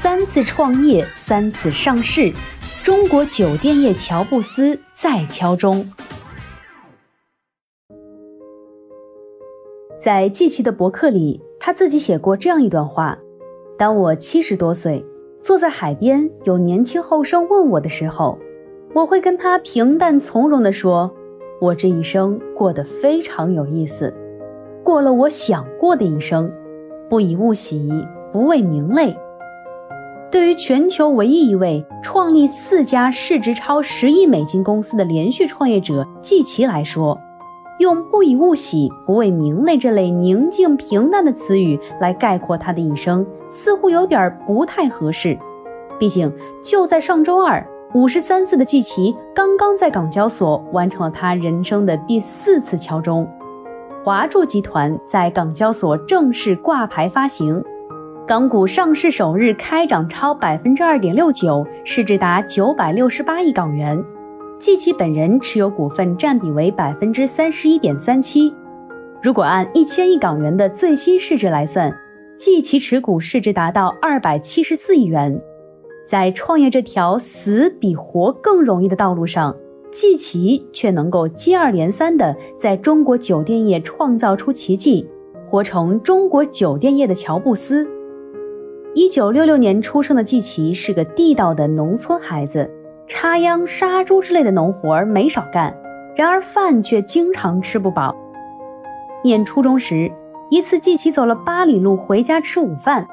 三次创业，三次上市，中国酒店业乔布斯在敲钟。在季琦的博客里，他自己写过这样一段话：当我七十多岁，坐在海边，有年轻后生问我的时候，我会跟他平淡从容地说：“我这一生过得非常有意思，过了我想过的一生，不以物喜，不为名利。”对于全球唯一一位创立四家市值超十亿美金公司的连续创业者季琦来说，用“不以物喜，不为名利”这类宁静平淡的词语来概括他的一生，似乎有点不太合适。毕竟，就在上周二，五十三岁的季琦刚刚在港交所完成了他人生的第四次敲钟，华住集团在港交所正式挂牌发行。港股上市首日开涨超百分之二点六九，市值达九百六十八亿港元。季琦本人持有股份占比为百分之三十一点三七。如果按一千亿港元的最新市值来算，季琦持股市值达到二百七十四亿元。在创业这条死比活更容易的道路上，季琦却能够接二连三的在中国酒店业创造出奇迹，活成中国酒店业的乔布斯。一九六六年出生的季琦是个地道的农村孩子，插秧、杀猪之类的农活没少干，然而饭却经常吃不饱。念初中时，一次季琦走了八里路回家吃午饭，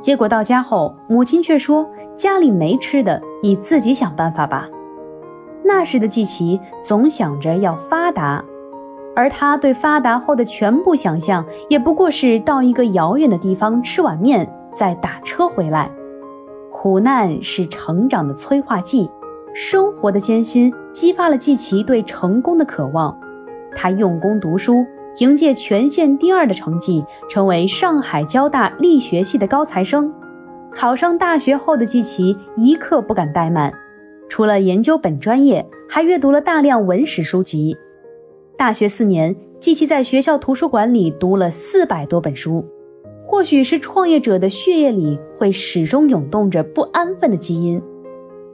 结果到家后，母亲却说家里没吃的，你自己想办法吧。那时的季琦总想着要发达，而他对发达后的全部想象，也不过是到一个遥远的地方吃碗面。再打车回来，苦难是成长的催化剂，生活的艰辛激发了季琦对成功的渴望。他用功读书，凭借全县第二的成绩，成为上海交大力学系的高材生。考上大学后的季琦一刻不敢怠慢，除了研究本专业，还阅读了大量文史书籍。大学四年，季琦在学校图书馆里读了四百多本书。或许是创业者的血液里会始终涌动着不安分的基因。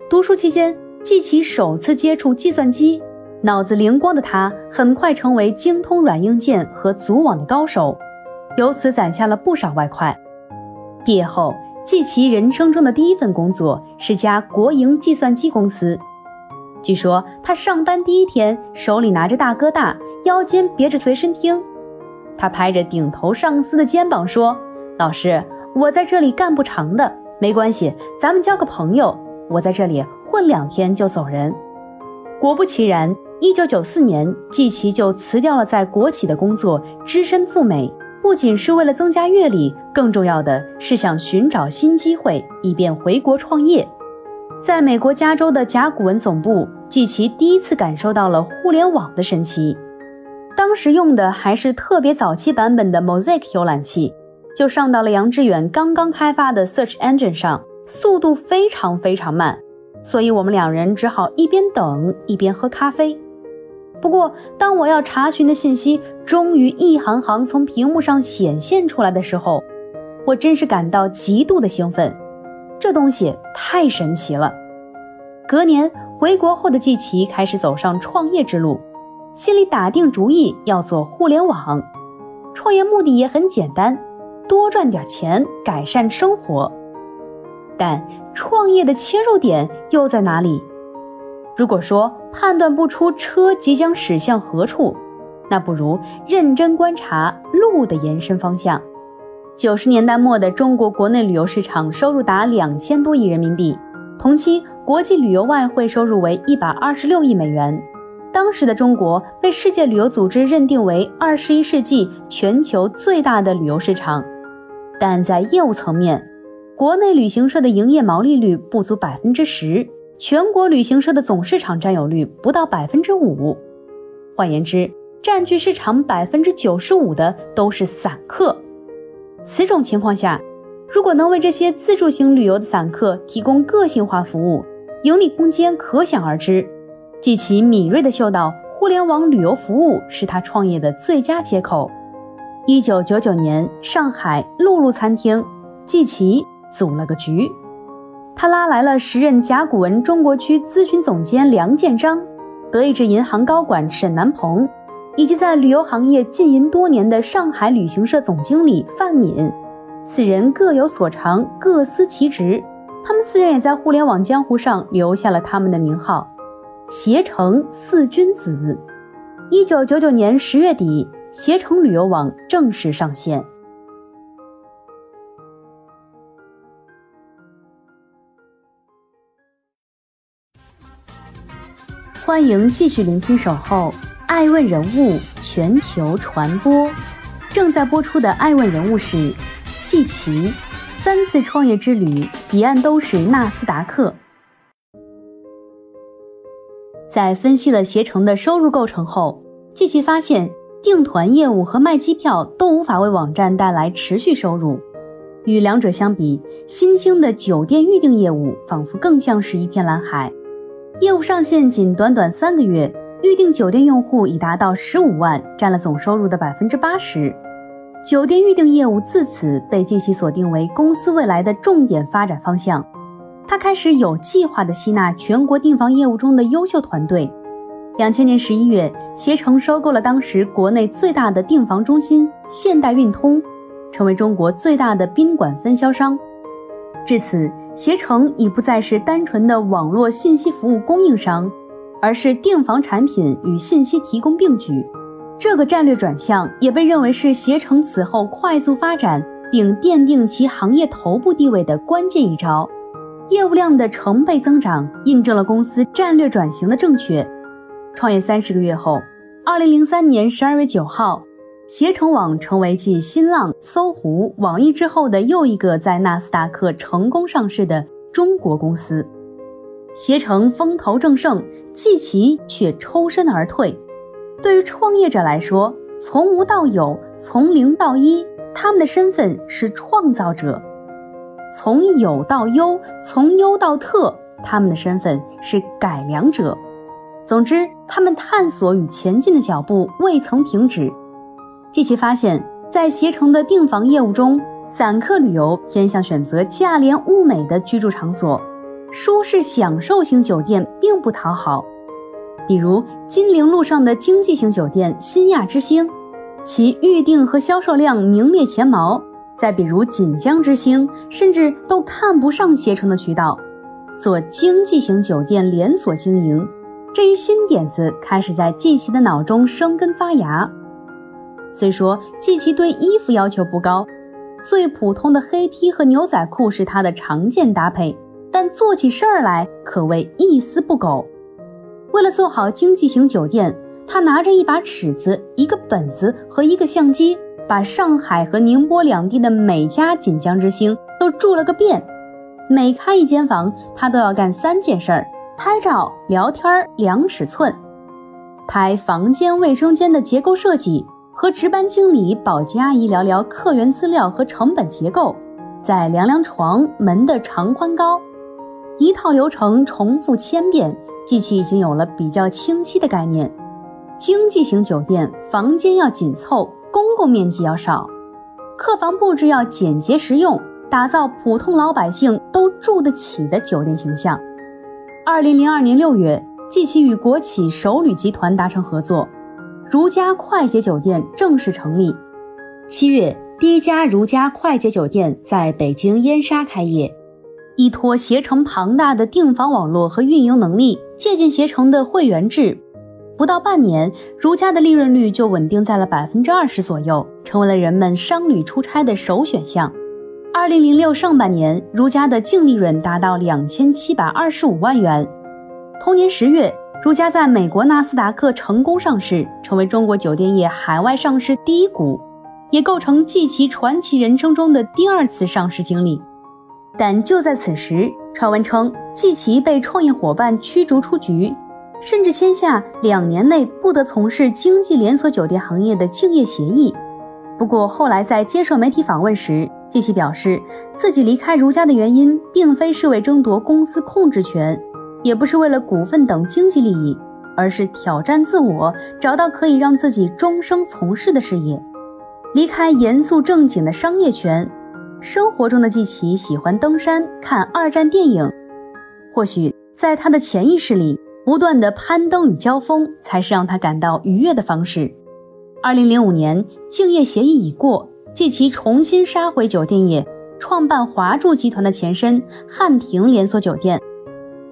读书期间，季琦首次接触计算机，脑子灵光的他很快成为精通软硬件和组网的高手，由此攒下了不少外快。毕业后，季琦人生中的第一份工作是家国营计算机公司。据说他上班第一天，手里拿着大哥大，腰间别着随身听。他拍着顶头上司的肩膀说：“老师，我在这里干不长的，没关系，咱们交个朋友。我在这里混两天就走人。”果不其然，一九九四年，季琦就辞掉了在国企的工作，只身赴美，不仅是为了增加阅历，更重要的是想寻找新机会，以便回国创业。在美国加州的甲骨文总部，季琦第一次感受到了互联网的神奇。当时用的还是特别早期版本的 Mosaic 浏览器，就上到了杨致远刚刚开发的 Search Engine 上，速度非常非常慢，所以我们两人只好一边等一边喝咖啡。不过，当我要查询的信息终于一行行从屏幕上显现出来的时候，我真是感到极度的兴奋，这东西太神奇了。隔年回国后的季琦开始走上创业之路。心里打定主意要做互联网，创业目的也很简单，多赚点钱，改善生活。但创业的切入点又在哪里？如果说判断不出车即将驶向何处，那不如认真观察路的延伸方向。九十年代末的中国国内旅游市场收入达两千多亿人民币，同期国际旅游外汇收入为一百二十六亿美元。当时的中国被世界旅游组织认定为二十一世纪全球最大的旅游市场，但在业务层面，国内旅行社的营业毛利率不足百分之十，全国旅行社的总市场占有率不到百分之五。换言之，占据市场百分之九十五的都是散客。此种情况下，如果能为这些自助型旅游的散客提供个性化服务，盈利空间可想而知。季琦敏锐地嗅到互联网旅游服务是他创业的最佳接口。一九九九年，上海露露餐厅，季琦组了个局，他拉来了时任甲骨文中国区咨询总监梁建章，德意志银行高管沈南鹏，以及在旅游行业浸淫多年的上海旅行社总经理范敏，四人各有所长，各司其职。他们四人也在互联网江湖上留下了他们的名号——携程四君子。一九九九年十月底。携程旅游网正式上线。欢迎继续聆听《守候爱问人物全球传播》，正在播出的爱问人物是季琦，三次创业之旅，彼岸都是纳斯达克。在分析了携程的收入构成后，季琦发现。订团业务和卖机票都无法为网站带来持续收入，与两者相比，新兴的酒店预订业务仿佛更像是一片蓝海。业务上线仅短短三个月，预订酒店用户已达到十五万，占了总收入的百分之八十。酒店预订业务自此被季琦锁定为公司未来的重点发展方向。他开始有计划地吸纳全国订房业务中的优秀团队。两千年十一月，携程收购了当时国内最大的订房中心现代运通，成为中国最大的宾馆分销商。至此，携程已不再是单纯的网络信息服务供应商，而是订房产品与信息提供并举。这个战略转向也被认为是携程此后快速发展并奠定其行业头部地位的关键一招。业务量的成倍增长，印证了公司战略转型的正确。创业三十个月后，二零零三年十二月九号，携程网成为继新浪、搜狐、网易之后的又一个在纳斯达克成功上市的中国公司。携程风头正盛，季琦却抽身而退。对于创业者来说，从无到有，从零到一，他们的身份是创造者；从有到优，从优到特，他们的身份是改良者。总之，他们探索与前进的脚步未曾停止。季琦发现，在携程的订房业务中，散客旅游偏向选择价廉物美的居住场所，舒适享受型酒店并不讨好。比如金陵路上的经济型酒店新亚之星，其预订和销售量名列前茅；再比如锦江之星，甚至都看不上携程的渠道，做经济型酒店连锁经营。这一新点子开始在季琦的脑中生根发芽。虽说季琦对衣服要求不高，最普通的黑 T 和牛仔裤是他的常见搭配，但做起事儿来可谓一丝不苟。为了做好经济型酒店，他拿着一把尺子、一个本子和一个相机，把上海和宁波两地的每家锦江之星都住了个遍。每开一间房，他都要干三件事儿。拍照、聊天、量尺寸，拍房间、卫生间的结构设计，和值班经理、保洁阿姨聊聊客源资料和成本结构，再量量床、门的长宽高，一套流程重复千遍，机器已经有了比较清晰的概念。经济型酒店房间要紧凑，公共面积要少，客房布置要简洁实用，打造普通老百姓都住得起的酒店形象。二零零二年六月，季琦与国企首旅集团达成合作，如家快捷酒店正式成立。七月，第一家如家快捷酒店在北京燕莎开业。依托携程庞大的订房网络和运营能力，借鉴携程的会员制，不到半年，如家的利润率就稳定在了百分之二十左右，成为了人们商旅出差的首选项。二零零六上半年，如家的净利润达到两千七百二十五万元。同年十月，如家在美国纳斯达克成功上市，成为中国酒店业海外上市第一股，也构成季琦传奇人生中的第二次上市经历。但就在此时，传闻称季琦被创业伙伴驱逐出局，甚至签下两年内不得从事经济连锁酒店行业的竞业协议。不过后来在接受媒体访问时，季琦表示自己离开如家的原因，并非是为争夺公司控制权，也不是为了股份等经济利益，而是挑战自我，找到可以让自己终生从事的事业，离开严肃正经的商业圈。生活中的季琦喜欢登山、看二战电影，或许在他的潜意识里，不断的攀登与交锋才是让他感到愉悦的方式。二零零五年，竞业协议已过，季琦重新杀回酒店业，创办华住集团的前身汉庭连锁酒店。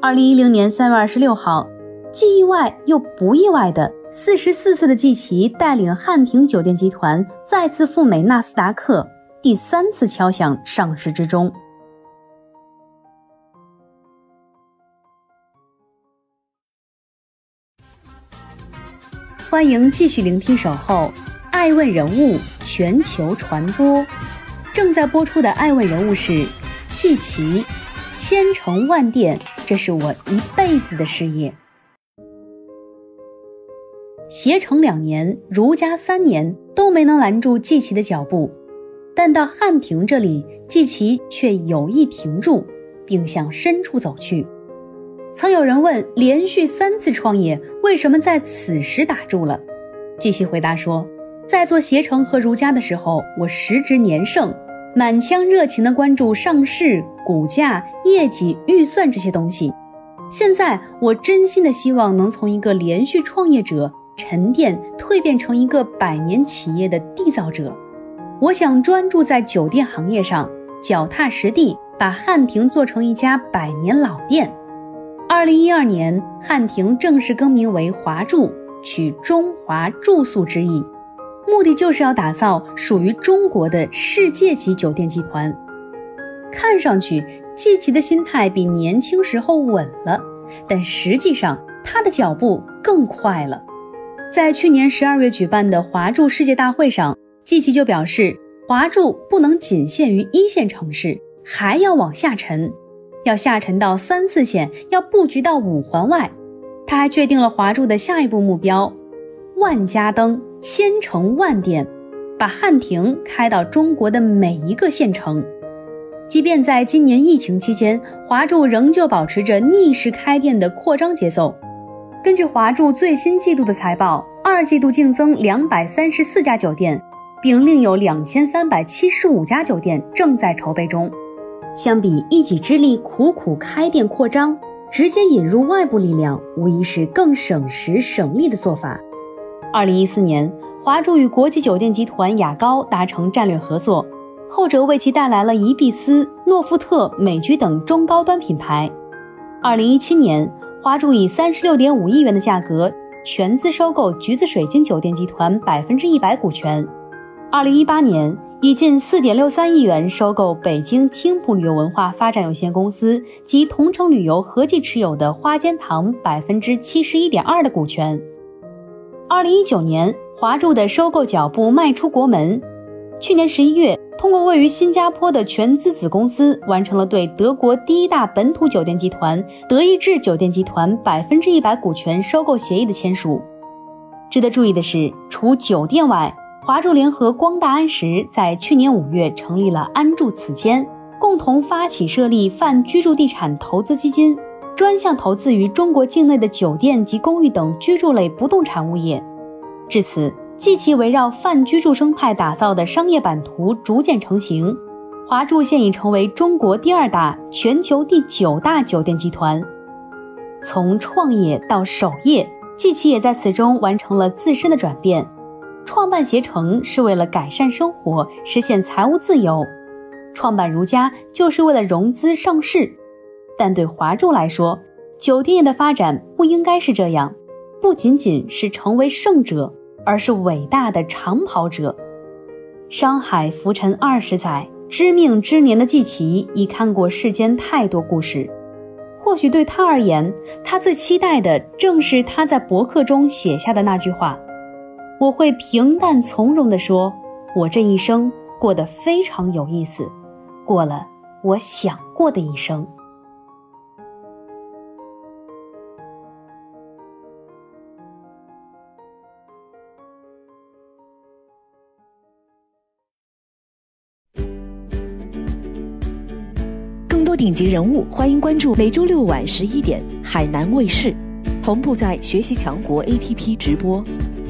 二零一零年三月二十六号，既意外又不意外的，四十四岁的季琦带领汉庭酒店集团再次赴美纳斯达克。第三次敲响上市之钟。欢迎继续聆听《守候爱问人物全球传播》，正在播出的爱问人物是季琦，千城万店，这是我一辈子的事业。携程两年，如家三年，都没能拦住季琦的脚步。但到汉庭这里，季琦却有意停住，并向深处走去。曾有人问：连续三次创业，为什么在此时打住了？季琦回答说：在做携程和如家的时候，我时值年盛，满腔热情地关注上市、股价、业绩、预算这些东西。现在，我真心的希望能从一个连续创业者沉淀蜕变成一个百年企业的缔造者。我想专注在酒店行业上，脚踏实地，把汉庭做成一家百年老店。二零一二年，汉庭正式更名为华住，取中华住宿之意，目的就是要打造属于中国的世界级酒店集团。看上去，季琦的心态比年轻时候稳了，但实际上他的脚步更快了。在去年十二月举办的华住世界大会上。季琦就表示，华住不能仅限于一线城市，还要往下沉，要下沉到三四线，要布局到五环外。他还确定了华住的下一步目标：万家灯，千城万店，把汉庭开到中国的每一个县城。即便在今年疫情期间，华住仍旧保持着逆势开店的扩张节奏。根据华住最新季度的财报，二季度净增两百三十四家酒店。并另有两千三百七十五家酒店正在筹备中。相比一己之力苦苦开店扩张，直接引入外部力量，无疑是更省时省力的做法。二零一四年，华住与国际酒店集团雅高达成战略合作，后者为其带来了宜碧斯、诺富特、美居等中高端品牌。二零一七年，华住以三十六点五亿元的价格全资收购橘子水晶酒店集团百分之一百股权。二零一八年，以近四点六三亿元收购北京青浦旅游文化发展有限公司及同程旅游合计持有的花间堂百分之七十一点二的股权。二零一九年，华住的收购脚步迈出国门。去年十一月，通过位于新加坡的全资子公司，完成了对德国第一大本土酒店集团德意志酒店集团百分之一百股权收购协议的签署。值得注意的是，除酒店外，华住联合光大安石在去年五月成立了安住此间，共同发起设立泛居住地产投资基金，专项投资于中国境内的酒店及公寓等居住类不动产物业。至此，继其围绕泛居住生态打造的商业版图逐渐成型，华住现已成为中国第二大、全球第九大酒店集团。从创业到守业，季琦也在此中完成了自身的转变。创办携程是为了改善生活，实现财务自由；创办如家就是为了融资上市。但对华住来说，酒店业的发展不应该是这样，不仅仅是成为胜者，而是伟大的长跑者。商海浮沉二十载，知命之年的季琦已看过世间太多故事。或许对他而言，他最期待的正是他在博客中写下的那句话。我会平淡从容地说：“我这一生过得非常有意思，过了我想过的一生。更多顶级人物，欢迎关注每周六晚十一点海南卫视，同步在学习强国 APP 直播。